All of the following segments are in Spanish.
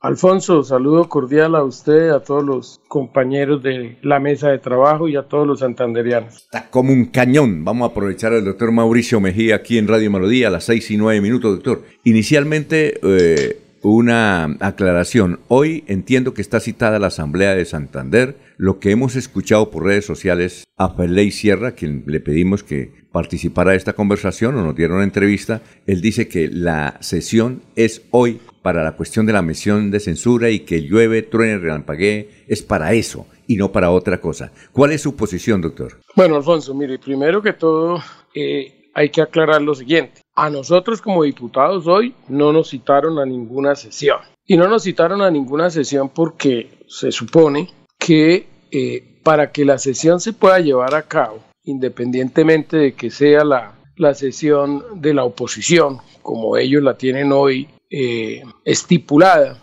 Alfonso, saludo cordial a usted, a todos los compañeros de la mesa de trabajo y a todos los santanderianos. Está como un cañón. Vamos a aprovechar al doctor Mauricio Mejía aquí en Radio Melodía a las seis y nueve minutos, doctor. Inicialmente, eh, una aclaración. Hoy entiendo que está citada la Asamblea de Santander. Lo que hemos escuchado por redes sociales a Feley Sierra, quien le pedimos que participara de esta conversación o nos diera una entrevista, él dice que la sesión es hoy para la cuestión de la misión de censura y que llueve, truene, relampaguee, es para eso y no para otra cosa. ¿Cuál es su posición, doctor? Bueno, Alfonso, mire, primero que todo eh, hay que aclarar lo siguiente. A nosotros como diputados hoy no nos citaron a ninguna sesión. Y no nos citaron a ninguna sesión porque se supone que eh, para que la sesión se pueda llevar a cabo, independientemente de que sea la, la sesión de la oposición, como ellos la tienen hoy eh, estipulada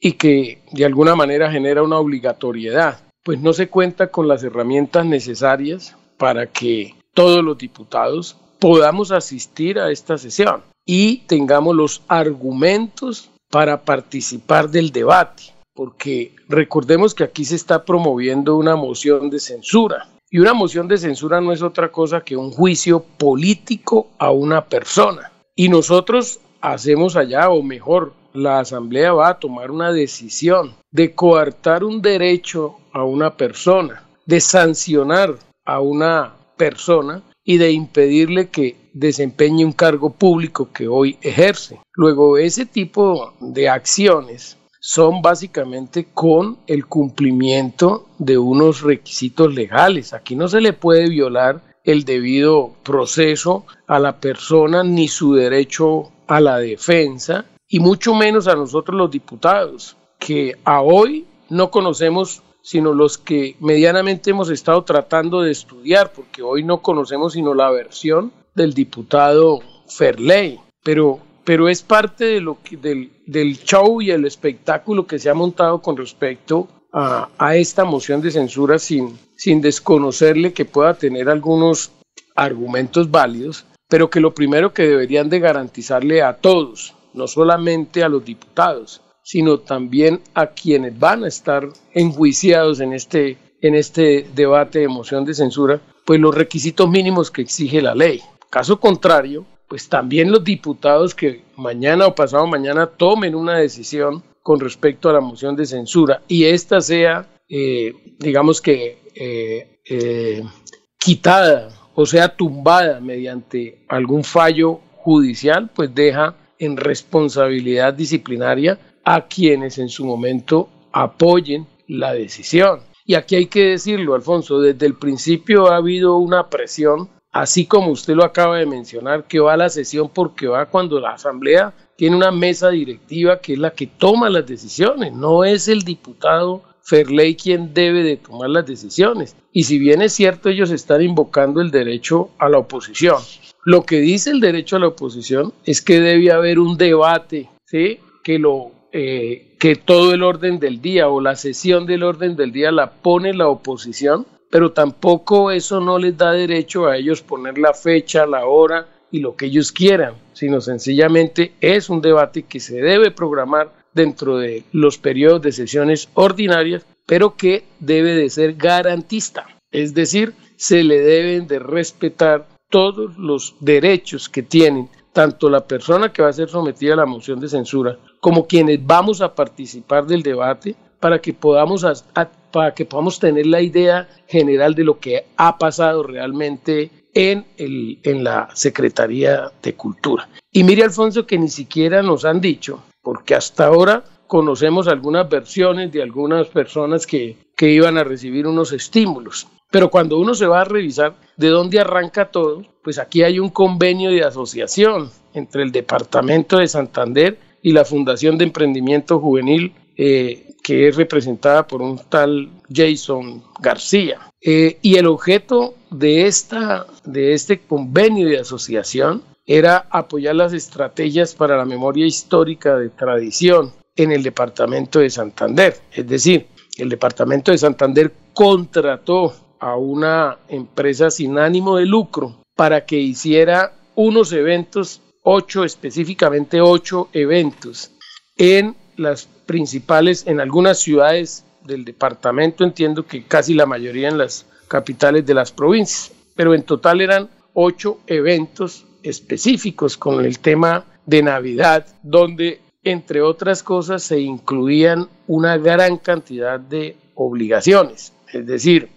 y que de alguna manera genera una obligatoriedad, pues no se cuenta con las herramientas necesarias para que todos los diputados podamos asistir a esta sesión y tengamos los argumentos para participar del debate, porque recordemos que aquí se está promoviendo una moción de censura. Y una moción de censura no es otra cosa que un juicio político a una persona. Y nosotros hacemos allá, o mejor, la Asamblea va a tomar una decisión de coartar un derecho a una persona, de sancionar a una persona y de impedirle que desempeñe un cargo público que hoy ejerce. Luego, ese tipo de acciones son básicamente con el cumplimiento de unos requisitos legales. Aquí no se le puede violar el debido proceso a la persona ni su derecho a la defensa y mucho menos a nosotros los diputados, que a hoy no conocemos sino los que medianamente hemos estado tratando de estudiar, porque hoy no conocemos sino la versión del diputado Ferley, pero, pero es parte de lo del, del show y el espectáculo que se ha montado con respecto a, a, esta moción de censura sin, sin desconocerle que pueda tener algunos argumentos válidos pero que lo primero que deberían de garantizarle a todos, no solamente a los diputados, sino también a quienes van a estar enjuiciados en este, en este debate de moción de censura, pues los requisitos mínimos que exige la ley. Caso contrario, pues también los diputados que mañana o pasado mañana tomen una decisión con respecto a la moción de censura y esta sea, eh, digamos que, eh, eh, quitada o sea tumbada mediante algún fallo judicial, pues deja en responsabilidad disciplinaria a quienes en su momento apoyen la decisión. Y aquí hay que decirlo, Alfonso, desde el principio ha habido una presión, así como usted lo acaba de mencionar, que va a la sesión porque va cuando la Asamblea tiene una mesa directiva que es la que toma las decisiones, no es el diputado Ferley quien debe de tomar las decisiones. Y si bien es cierto, ellos están invocando el derecho a la oposición. Lo que dice el derecho a la oposición es que debe haber un debate, ¿sí? que, lo, eh, que todo el orden del día o la sesión del orden del día la pone la oposición, pero tampoco eso no les da derecho a ellos poner la fecha, la hora y lo que ellos quieran, sino sencillamente es un debate que se debe programar dentro de los periodos de sesiones ordinarias, pero que debe de ser garantista. Es decir, se le deben de respetar todos los derechos que tienen tanto la persona que va a ser sometida a la moción de censura como quienes vamos a participar del debate para que podamos para que podamos tener la idea general de lo que ha pasado realmente en, el, en la Secretaría de Cultura. Y mire, Alfonso, que ni siquiera nos han dicho porque hasta ahora conocemos algunas versiones de algunas personas que, que iban a recibir unos estímulos. Pero cuando uno se va a revisar de dónde arranca todo, pues aquí hay un convenio de asociación entre el Departamento de Santander y la Fundación de Emprendimiento Juvenil, eh, que es representada por un tal Jason García. Eh, y el objeto de, esta, de este convenio de asociación era apoyar las estrategias para la memoria histórica de tradición en el departamento de Santander. Es decir, el departamento de Santander contrató a una empresa sin ánimo de lucro para que hiciera unos eventos, ocho, específicamente ocho eventos, en las principales, en algunas ciudades del departamento, entiendo que casi la mayoría en las capitales de las provincias, pero en total eran ocho eventos específicos con el tema de Navidad, donde entre otras cosas se incluían una gran cantidad de obligaciones. Es decir,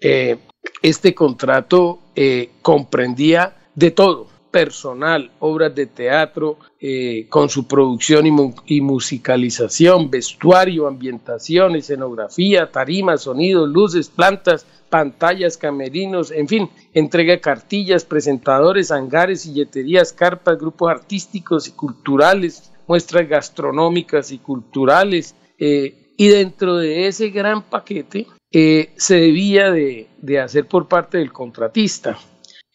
eh, este contrato eh, comprendía de todo, personal, obras de teatro, eh, con su producción y, musicalización, vestuario, ambientación, escenografía, tarima, sonidos, luces, plantas, pantallas, camerinos, en fin, entrega cartillas, presentadores, hangares, silleterías, carpas, grupos artísticos y culturales, muestras gastronómicas y culturales. Eh, y dentro de ese gran paquete eh, se debía de, hacer por parte del contratista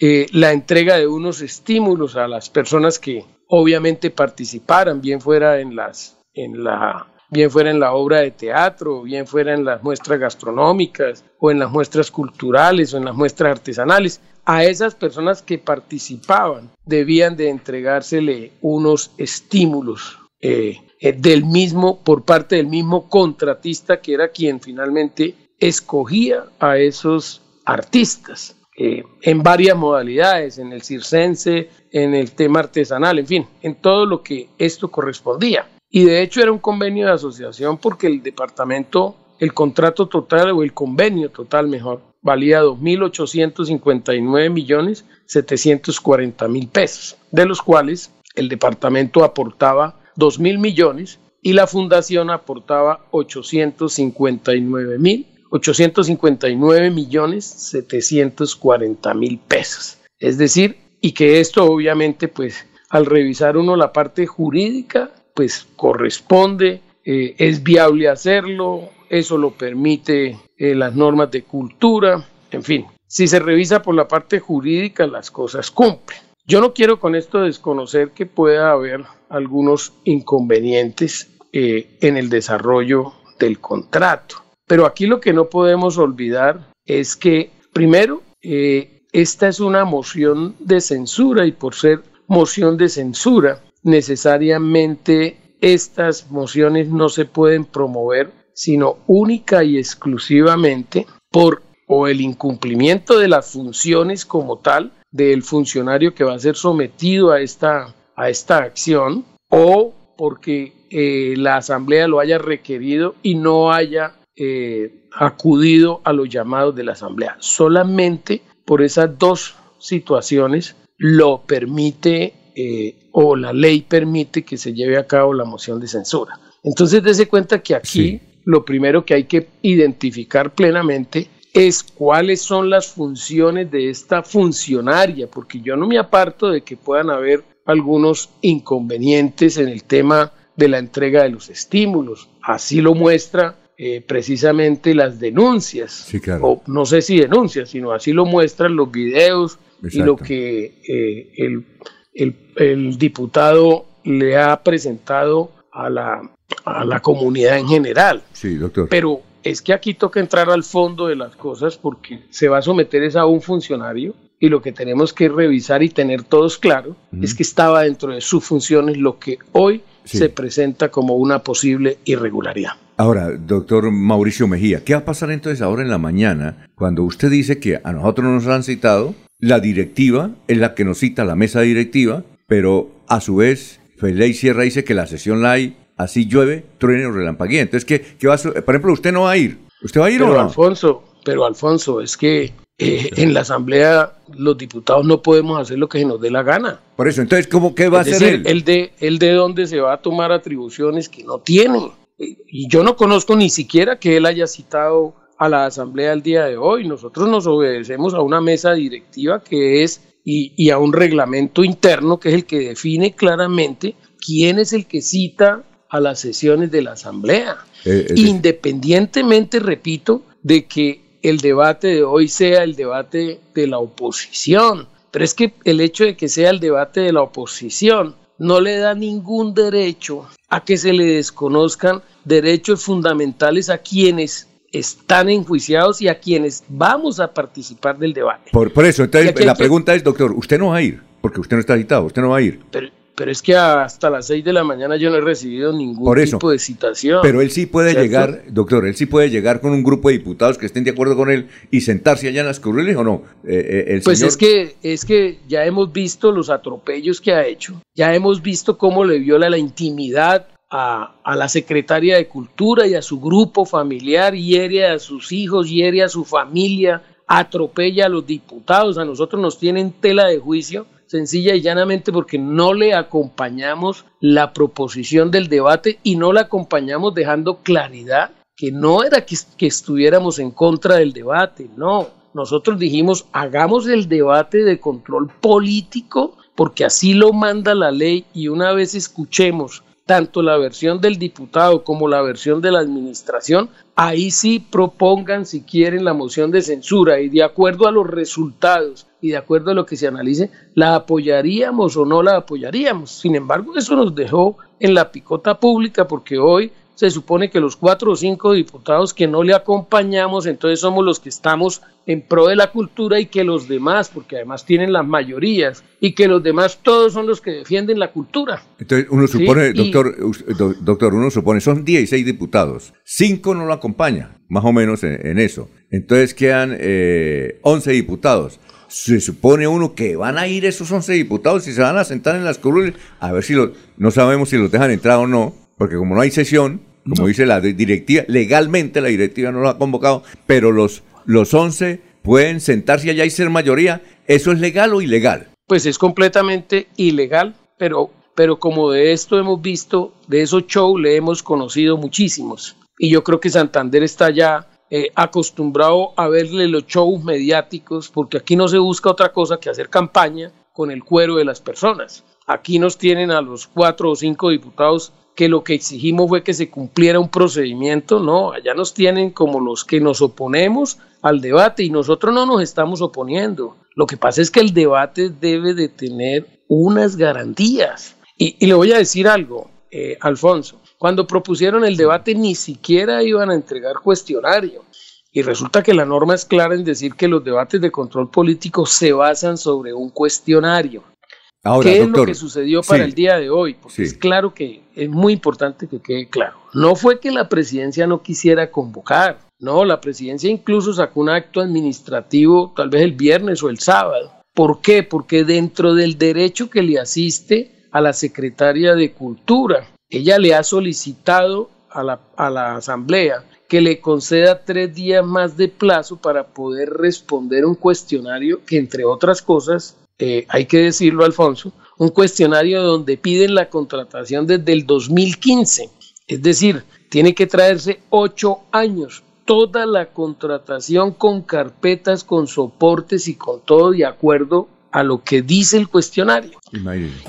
eh, la entrega de unos estímulos a las personas que obviamente participaran, bien fuera en las en la bien fuera en la obra de teatro, bien fuera en las muestras gastronómicas o en las muestras culturales o en las muestras artesanales. A esas personas que participaban debían de entregársele unos estímulos eh, eh, del mismo, por parte del mismo contratista que era quien finalmente escogía a esos artistas. Eh, en varias modalidades, en el circense, en el tema artesanal, en fin, en todo lo que esto correspondía. Y de hecho era un convenio de asociación porque el departamento, el contrato total o el convenio total mejor, valía 2.859 millones 740 mil pesos, de los cuales el departamento aportaba 2.000 millones y la fundación aportaba 859 mil 859 millones 740 mil pesos. Es decir, y que esto obviamente pues al revisar uno la parte jurídica pues corresponde, eh, es viable hacerlo, eso lo permite eh, las normas de cultura, en fin, si se revisa por la parte jurídica las cosas cumplen. Yo no quiero con esto desconocer que pueda haber algunos inconvenientes eh, en el desarrollo del contrato, pero aquí lo que no podemos olvidar es que, primero, esta es una moción de censura y por ser moción de censura, necesariamente estas mociones no se pueden promover sino única y exclusivamente por o el incumplimiento de las funciones como tal del funcionario que va a ser sometido a esta, a esta acción o porque eh, la asamblea lo haya requerido y no haya eh, acudido a los llamados de la asamblea. Solamente por esas dos situaciones lo permite eh, o la ley permite que se lleve a cabo la moción de censura. Entonces, dése cuenta que aquí lo primero que hay que identificar plenamente es cuáles son las funciones de esta funcionaria, porque yo no me aparto de que puedan haber algunos inconvenientes en el tema de la entrega de los estímulos. Así lo muestra eh, precisamente las denuncias, o no sé si denuncias, sino así lo muestran los videos y lo que eh, el el, diputado le ha presentado a la, a la comunidad en general. Sí, doctor. Pero es que aquí toca entrar al fondo de las cosas porque se va a someter a un funcionario y lo que tenemos que revisar y tener todos claro es que estaba dentro de sus funciones lo que hoy se presenta como una posible irregularidad. Ahora, doctor Mauricio Mejía, ¿qué va a pasar entonces ahora en la mañana cuando usted dice que a nosotros nos han citado la directiva es la que nos cita la mesa directiva, pero a su vez Feley Sierra dice que la sesión la hay, así llueve, truene o relampaguea. Entonces, ¿qué, qué va a Por ejemplo, usted no va a ir. ¿Usted va a ir pero o no? Alfonso, pero Alfonso, es que eh, en la Asamblea los diputados no podemos hacer lo que se nos dé la gana. Por eso, entonces, ¿cómo, ¿qué va a hacer él? El de, el de dónde se va a tomar atribuciones que no tiene. Y yo no conozco ni siquiera que él haya citado a la Asamblea el día de hoy. Nosotros nos obedecemos a una mesa directiva que es y, a un reglamento interno que es el que define claramente quién es el que cita a las sesiones de la Asamblea. Eh, Independientemente, repito, de que el debate de hoy sea el debate de la oposición. Pero es que el hecho de que sea el debate de la oposición no le da ningún derecho a que se le desconozcan derechos fundamentales a quienes están enjuiciados y a quienes vamos a participar del debate. Por, por eso, entonces la pregunta es, doctor, ¿usted no va a ir? Porque usted no está citado, usted no va a ir. Pero, pero es que hasta las 6 de la mañana yo no he recibido ningún tipo de citación. Pero él sí puede llegar, doctor, él sí puede llegar con un grupo de diputados que estén de acuerdo con él y sentarse allá en las curules o no. Eh, eh, pues es que es que ya hemos visto los atropellos que ha hecho, ya hemos visto cómo le viola la intimidad a, a, la secretaria de Cultura y a su grupo familiar, hiere a sus hijos, hiere a su familia, atropella a los diputados, a nosotros nos tienen tela de juicio, sencilla y llanamente porque no le acompañamos la proposición del debate y no la acompañamos dejando claridad que no era que, estuviéramos en contra del debate, no, nosotros dijimos hagamos el debate de control político porque así lo manda la ley y una vez escuchemos tanto la versión del diputado como la versión de la administración, ahí sí propongan si quieren la moción de censura y de acuerdo a los resultados y de acuerdo a lo que se analice, la apoyaríamos o no la apoyaríamos. Sin embargo, eso nos dejó en la picota pública porque hoy se supone que los cuatro o cinco diputados que no le acompañamos, entonces somos los que estamos en pro de la cultura y que los demás, porque además tienen las mayorías, y que los demás todos son los que defienden la cultura. Entonces uno supone, doctor, doctor, uno supone, son 16 diputados, cinco no lo acompañan, más o menos en, eso. Entonces quedan eh, 11 diputados se supone uno que van a ir esos 11 diputados y se van a sentar en las curules a ver si lo, no sabemos si los dejan entrar o no, porque como no hay sesión, como dice la directiva, legalmente la directiva no lo ha convocado, pero los, los 11 pueden sentarse allá y ser mayoría. ¿Eso es legal o ilegal? Pues es completamente ilegal, pero, pero como de esto hemos visto, de esos shows le hemos conocido muchísimos. Y yo creo que Santander está ya eh, acostumbrado a verle los shows mediáticos, porque aquí no se busca otra cosa que hacer campaña con el cuero de las personas. Aquí nos tienen a los cuatro o cinco diputados que lo que exigimos fue que se cumpliera un procedimiento, no, allá nos tienen como los que nos oponemos al debate y nosotros no nos estamos oponiendo. Lo que pasa es que el debate debe de tener unas garantías. Y, le voy a decir algo, eh, Alfonso, cuando propusieron el debate ni siquiera iban a entregar cuestionario. Y resulta que la norma es clara en decir que los debates de control político se basan sobre un cuestionario. ¿Qué es lo que sucedió para el día de hoy? Porque es claro que es muy importante que quede claro. No fue que la presidencia no quisiera convocar, no, la presidencia incluso sacó un acto administrativo tal vez el viernes o el sábado. ¿Por qué? Porque dentro del derecho que le asiste a la secretaria de Cultura, ella le ha solicitado a la, a la Asamblea que le conceda tres días más de plazo para poder responder un cuestionario que, entre otras cosas, eh, hay que decirlo, Alfonso, un cuestionario donde piden la contratación desde el 2015. Es decir, tiene que traerse ocho años toda la contratación con carpetas, con soportes y con todo de acuerdo a lo que dice el cuestionario.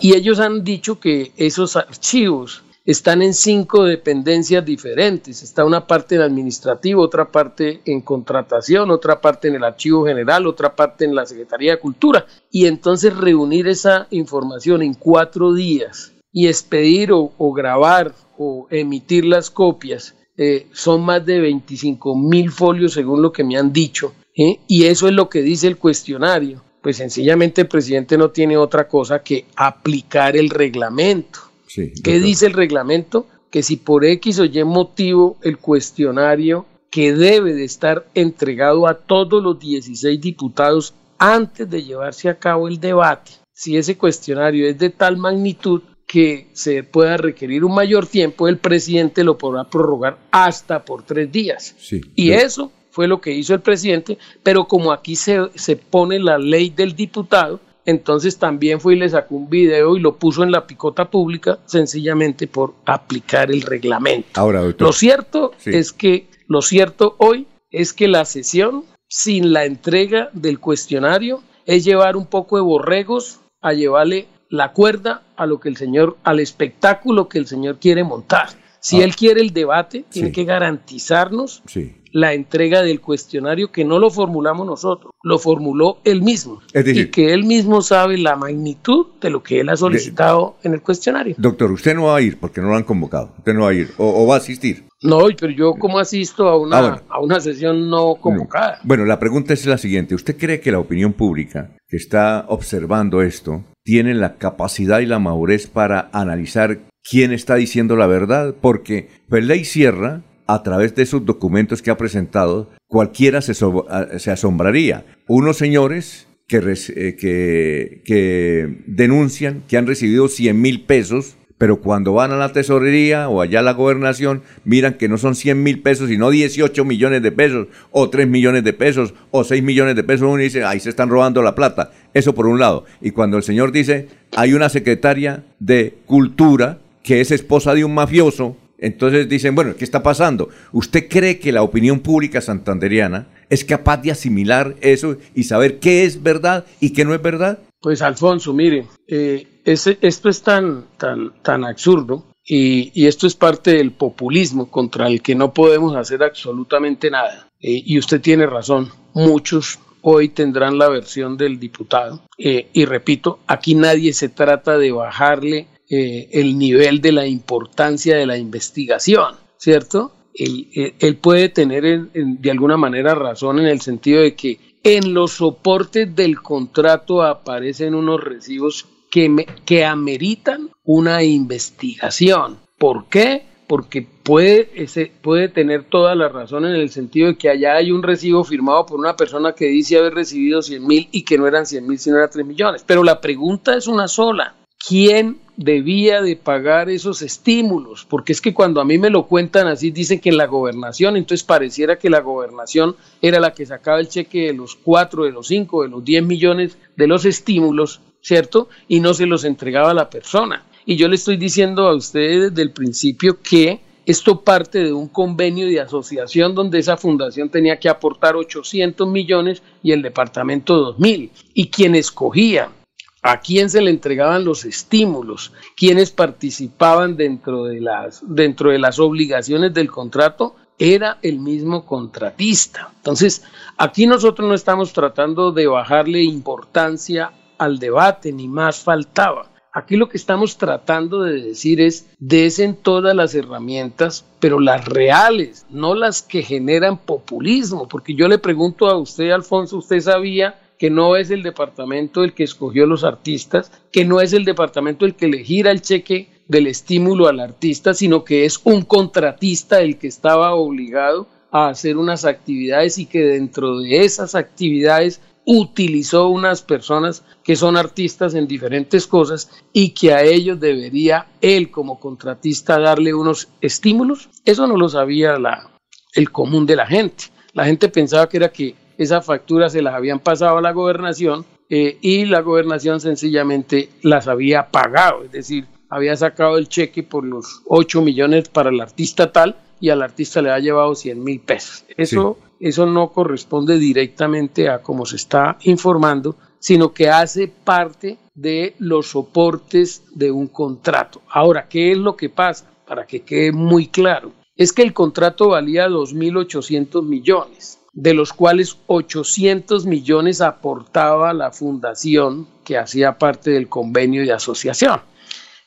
Y ellos han dicho que esos archivos están en cinco dependencias diferentes. Está una parte en administrativo, otra parte en contratación, otra parte en el archivo general, otra parte en la Secretaría de Cultura. Y entonces reunir esa información en cuatro días y expedir o, grabar o emitir las copias eh, son más de 25 mil folios según lo que me han dicho. ¿eh? Y eso es lo que dice el cuestionario. Pues sencillamente el presidente no tiene otra cosa que aplicar el reglamento. ¿Qué dice el reglamento? Que si por X o Y motivo el cuestionario que debe de estar entregado a todos los 16 diputados antes de llevarse a cabo el debate, si ese cuestionario es de tal magnitud que se pueda requerir un mayor tiempo, el presidente lo podrá prorrogar hasta por tres días. y eso fue lo que hizo el presidente, pero como aquí se, se pone la ley del diputado, entonces también fue y le sacó un video y lo puso en la picota pública sencillamente por aplicar el reglamento. Ahora, Lo cierto es que lo cierto hoy es que la sesión sin la entrega del cuestionario es llevar un poco de borregos a llevarle la cuerda a lo que el señor al espectáculo que el señor quiere montar. Si ah. él quiere el debate, tiene que garantizarnos la entrega del cuestionario que no lo formulamos nosotros, lo formuló él mismo. y que él mismo sabe la magnitud de lo que él ha solicitado en el cuestionario. Doctor, usted no va a ir porque no lo han convocado. Usted no va a ir o, va a asistir. No, pero yo como asisto a una, ah, a una sesión no convocada. Bueno, la pregunta es la siguiente. ¿Usted cree que la opinión pública que está observando esto tienen la capacidad y la madurez para analizar quién está diciendo la verdad, porque Ley Sierra, a través de esos documentos que ha presentado, cualquiera se, se asombraría. Unos señores que, eh, que, que, denuncian que han recibido 100 mil pesos, pero cuando van a la tesorería o allá a la gobernación, miran que no son 100 mil pesos, sino 18 millones de pesos, o 3 millones de pesos, o 6 millones de pesos, uno dice, ahí se están robando la plata. Eso por un lado. Y cuando el señor dice, hay una secretaria de cultura que es esposa de un mafioso, entonces dicen, bueno, ¿qué está pasando? ¿Usted cree que la opinión pública santanderiana es capaz de asimilar eso y saber qué es verdad y qué no es verdad? Pues Alfonso, mire, eh, esto es tan, tan, tan absurdo y, esto es parte del populismo contra el que no podemos hacer absolutamente nada. Eh, y usted tiene razón, muchos hoy tendrán la versión del diputado. Eh, y repito, aquí nadie se trata de bajarle eh, el nivel de la importancia de la investigación, ¿cierto? Él, puede tener de alguna manera razón en el sentido de que en los soportes del contrato aparecen unos recibos que, que ameritan una investigación. ¿Por qué? Porque puede, ese, puede tener toda la razón en el sentido de que allá hay un recibo firmado por una persona que dice haber recibido 100 mil y que no eran 100 mil, sino eran 3 millones. Pero la pregunta es una sola. ¿Quién debía de pagar esos estímulos? Porque es que cuando a mí me lo cuentan así, dicen que la gobernación, entonces pareciera que la gobernación era la que sacaba el cheque de los 4, de los 5, de los 10 millones de los estímulos, ¿cierto? Y no se los entregaba a la persona. Y yo le estoy diciendo a ustedes desde el principio que esto parte de un convenio de asociación donde esa fundación tenía que aportar 800 millones y el departamento 2.000. Y quien escogía a quién se le entregaban los estímulos, quienes participaban dentro de las, dentro de las obligaciones del contrato, era el mismo contratista. Entonces, aquí nosotros no estamos tratando de bajarle importancia al debate, ni más faltaba. Aquí lo que estamos tratando de decir es, desen todas las herramientas, pero las reales, no las que generan populismo, porque yo le pregunto a usted, Alfonso, ¿usted sabía que no es el departamento el que escogió los artistas, que no es el departamento el que le gira el cheque del estímulo al artista, sino que es un contratista el que estaba obligado a hacer unas actividades y que dentro de esas actividades utilizó unas personas que son artistas en diferentes cosas y que a ellos debería él como contratista darle unos estímulos. Eso no lo sabía la, el común de la gente. La gente pensaba que era que esas facturas se las habían pasado a la gobernación eh, y la gobernación sencillamente las había pagado, es decir, había sacado el cheque por los 8 millones para el artista tal y al artista le ha llevado 100 mil pesos. Eso, eso no corresponde directamente a cómo se está informando, sino que hace parte de los soportes de un contrato. Ahora, ¿qué es lo que pasa? Para que quede muy claro, es que el contrato valía 2.800 millones de los cuales 800 millones aportaba la fundación que hacía parte del convenio de asociación.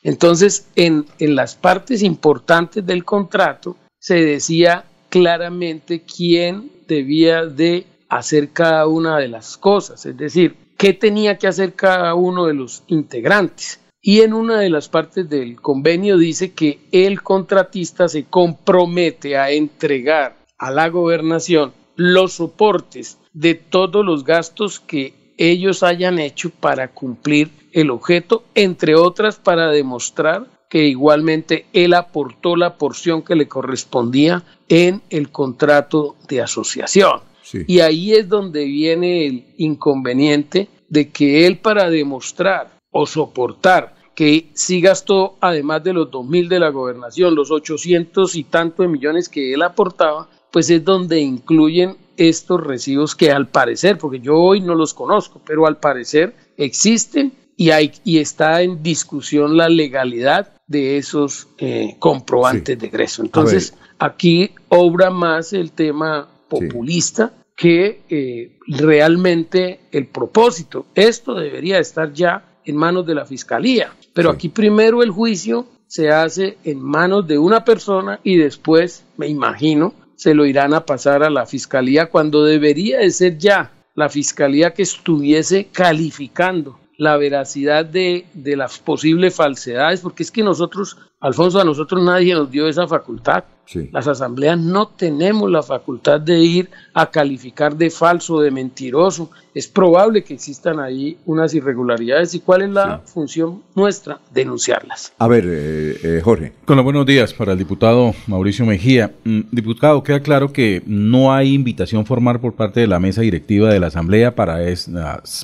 Entonces, en, las partes importantes del contrato se decía claramente quién debía de hacer cada una de las cosas, es decir, qué tenía que hacer cada uno de los integrantes. Y en una de las partes del convenio dice que el contratista se compromete a entregar a la gobernación los soportes de todos los gastos que ellos hayan hecho para cumplir el objeto, entre otras para demostrar que igualmente él aportó la porción que le correspondía en el contrato de asociación. Y ahí es donde viene el inconveniente de que él para demostrar o soportar que sí gastó, además de los dos mil de la gobernación, los 800 y tantos millones que él aportaba, pues es donde incluyen estos recibos que al parecer, porque yo hoy no los conozco, pero al parecer existen y, hay, y está en discusión la legalidad de esos eh, comprobantes de egreso. Entonces, aquí obra más el tema populista que eh, realmente el propósito. Esto debería estar ya en manos de la fiscalía, pero aquí primero el juicio se hace en manos de una persona y después, me imagino, se lo irán a pasar a la fiscalía cuando debería de ser ya la fiscalía que estuviese calificando la veracidad de, de las posibles falsedades, porque es que nosotros, Alfonso, a nosotros nadie nos dio esa facultad. Las asambleas no tenemos la facultad de ir a calificar de falso, de mentiroso. Es probable que existan ahí unas irregularidades. ¿Y cuál es la función nuestra? Denunciarlas. A ver, eh, eh, Jorge. Con los buenos días para el diputado Mauricio Mejía. Mm, diputado, queda claro que no hay invitación formal por parte de la mesa directiva de la asamblea para,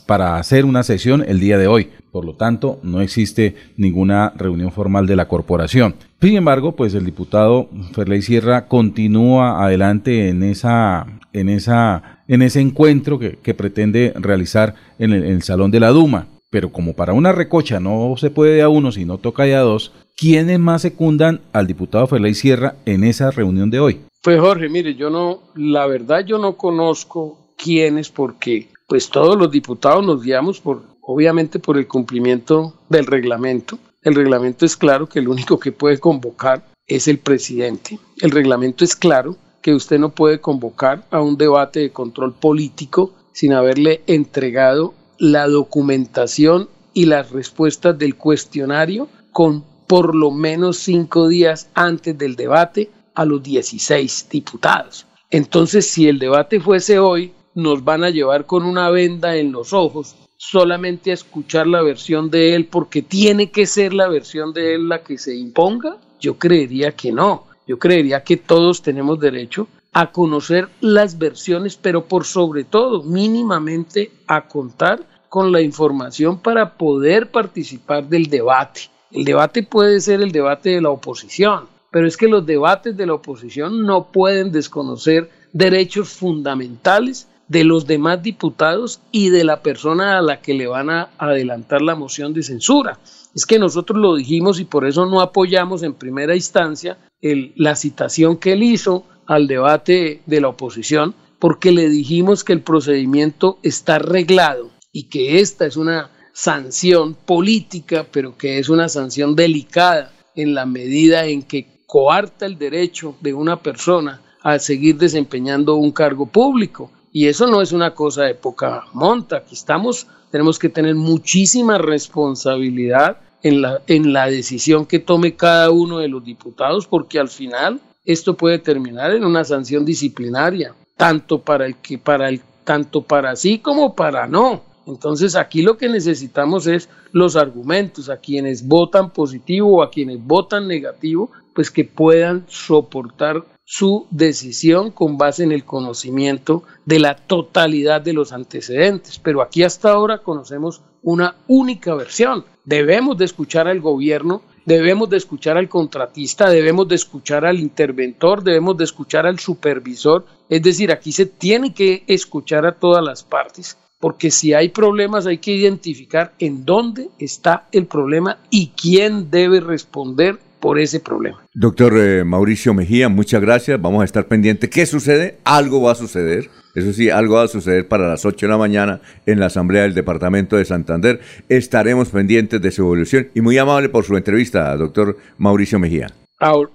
para hacer una sesión el día de hoy. Por lo tanto, no existe ninguna reunión formal de la corporación. Sin embargo, pues el diputado Ferley Sierra continúa adelante en esa, en esa, en ese encuentro que, pretende realizar en el, Salón de la Duma. Pero como para una recocha no se puede a uno, sino toca ya a dos, ¿quiénes más secundan al diputado Ferley Sierra en esa reunión de hoy? Pues Jorge, mire, yo no, la verdad yo no conozco quiénes porque pues todos los diputados nos guiamos por obviamente por el cumplimiento del reglamento. El reglamento es claro que el único que puede convocar es el presidente. El reglamento es claro que usted no puede convocar a un debate de control político sin haberle entregado la documentación y las respuestas del cuestionario con por lo menos cinco días antes del debate a los 16 diputados. Entonces, si el debate fuese hoy, nos van a llevar con una venda en los ojos solamente a escuchar la versión de él porque tiene que ser la versión de él la que se imponga? Yo creería que no. Yo creería que todos tenemos derecho a conocer las versiones, pero por sobre todo mínimamente a contar con la información para poder participar del debate. El debate puede ser el debate de la oposición, pero es que los debates de la oposición no pueden desconocer derechos fundamentales de los demás diputados y de la persona a la que le van a adelantar la moción de censura. Es que nosotros lo dijimos y por eso no apoyamos en primera instancia la citación que él hizo al debate de la oposición, porque le dijimos que el procedimiento está arreglado y que esta es una sanción política, pero que es una sanción delicada en la medida en que coarta el derecho de una persona a seguir desempeñando un cargo público. Y eso no es una cosa de poca monta. Aquí estamos, tenemos que tener muchísima responsabilidad en la, en la decisión que tome cada uno de los diputados, porque al final esto puede terminar en una sanción disciplinaria, tanto para el que para el tanto para sí como para no. Entonces aquí lo que necesitamos es los argumentos a quienes votan positivo o a quienes votan negativo, pues que puedan soportar su decisión con base en el conocimiento de la totalidad de los antecedentes. Pero aquí hasta ahora conocemos una única versión. Debemos de escuchar al gobierno, debemos de escuchar al contratista, debemos de escuchar al interventor, debemos de escuchar al supervisor. Es decir, aquí se tiene que escuchar a todas las partes porque si hay problemas hay que identificar en dónde está el problema y quién debe responder por ese problema. Doctor eh, Mauricio Mejía, muchas gracias. Vamos a estar pendientes. ¿Qué sucede? Algo va a suceder. Eso sí, algo va a suceder para las 8 de la mañana en la Asamblea del Departamento de Santander. Estaremos pendientes de su evolución y muy amable por su entrevista, doctor Mauricio Mejía.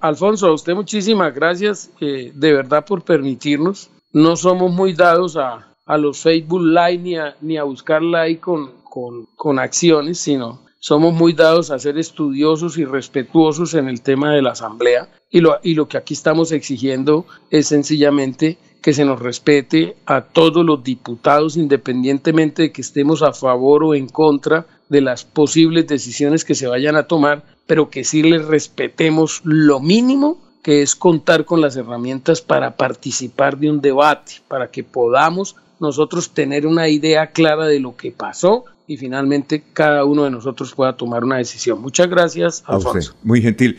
Alfonso, a usted muchísimas gracias eh, de verdad por permitirnos. No somos muy dados a, los Facebook Live ni a, ni a buscar like con, con, con acciones, sino somos muy dados a ser estudiosos y respetuosos en el tema de la asamblea y lo, y lo que aquí estamos exigiendo es sencillamente que se nos respete a todos los diputados independientemente de que estemos a favor o en contra de las posibles decisiones que se vayan a tomar, pero que sí les respetemos lo mínimo que es contar con las herramientas para participar de un debate, para que podamos nosotros tener una idea clara de lo que pasó y finalmente cada uno de nosotros pueda tomar una decisión. Muchas gracias, Alfonso. Muy gentil.